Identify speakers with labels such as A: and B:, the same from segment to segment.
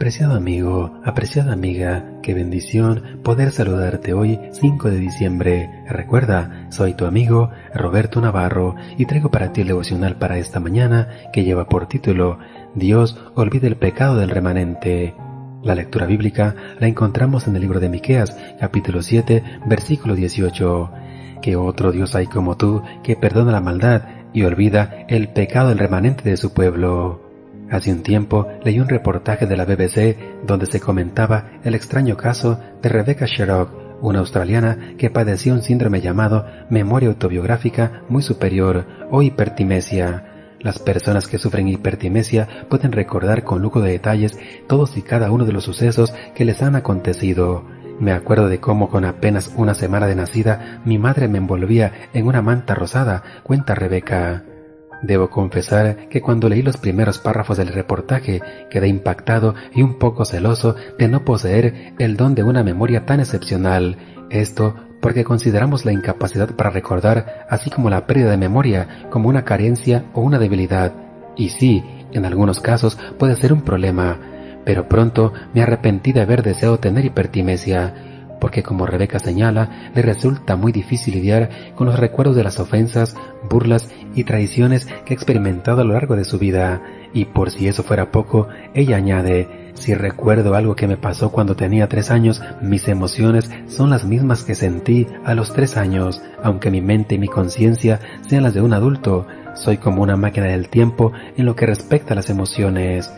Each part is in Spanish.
A: Apreciado amigo, apreciada amiga, qué bendición poder saludarte hoy 5 de diciembre. Recuerda, soy tu amigo Roberto Navarro y traigo para ti el devocional para esta mañana que lleva por título Dios olvida el pecado del remanente. La lectura bíblica la encontramos en el libro de Miqueas, capítulo 7, versículo 18. Que otro Dios hay como tú que perdona la maldad y olvida el pecado del remanente de su pueblo. Hace un tiempo leí un reportaje de la BBC donde se comentaba el extraño caso de Rebecca Sherrock, una australiana que padecía un síndrome llamado memoria autobiográfica muy superior o hipertimesia. Las personas que sufren hipertimesia pueden recordar con lujo de detalles todos y cada uno de los sucesos que les han acontecido. Me acuerdo de cómo con apenas una semana de nacida mi madre me envolvía en una manta rosada, cuenta Rebeca. Debo confesar que cuando leí los primeros párrafos del reportaje quedé impactado y un poco celoso de no poseer el don de una memoria tan excepcional. Esto porque consideramos la incapacidad para recordar, así como la pérdida de memoria, como una carencia o una debilidad. Y sí, en algunos casos puede ser un problema, pero pronto me arrepentí de haber deseado tener hipertimesia porque como Rebeca señala, le resulta muy difícil lidiar con los recuerdos de las ofensas, burlas y traiciones que ha experimentado a lo largo de su vida. Y por si eso fuera poco, ella añade, si recuerdo algo que me pasó cuando tenía tres años, mis emociones son las mismas que sentí a los tres años, aunque mi mente y mi conciencia sean las de un adulto. Soy como una máquina del tiempo en lo que respecta a las emociones.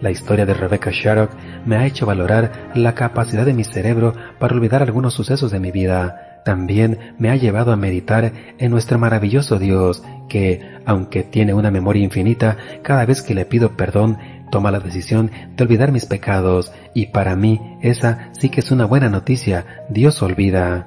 A: La historia de Rebecca Sharrock me ha hecho valorar la capacidad de mi cerebro para olvidar algunos sucesos de mi vida. También me ha llevado a meditar en nuestro maravilloso Dios, que, aunque tiene una memoria infinita, cada vez que le pido perdón, toma la decisión de olvidar mis pecados, y para mí esa sí que es una buena noticia, Dios olvida.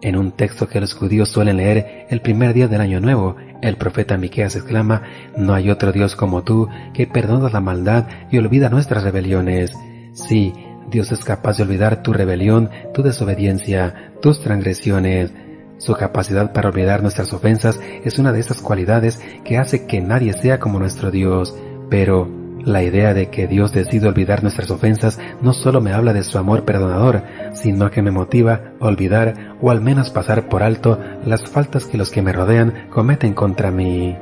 A: En un texto que los judíos suelen leer el primer día del año nuevo, el profeta Miqueas exclama, No hay otro Dios como tú, que perdona la maldad y olvida nuestras rebeliones. Sí, Dios es capaz de olvidar tu rebelión, tu desobediencia, tus transgresiones. Su capacidad para olvidar nuestras ofensas es una de esas cualidades que hace que nadie sea como nuestro Dios. Pero, la idea de que Dios decide olvidar nuestras ofensas no solo me habla de su amor perdonador, sino que me motiva a olvidar o al menos pasar por alto las faltas que los que me rodean cometen contra mí.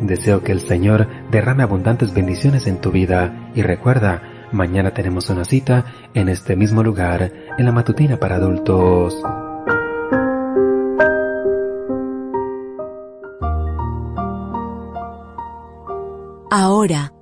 A: Deseo que el Señor derrame abundantes bendiciones en tu vida y recuerda, mañana tenemos una cita en este mismo lugar, en la matutina para adultos.
B: Ahora,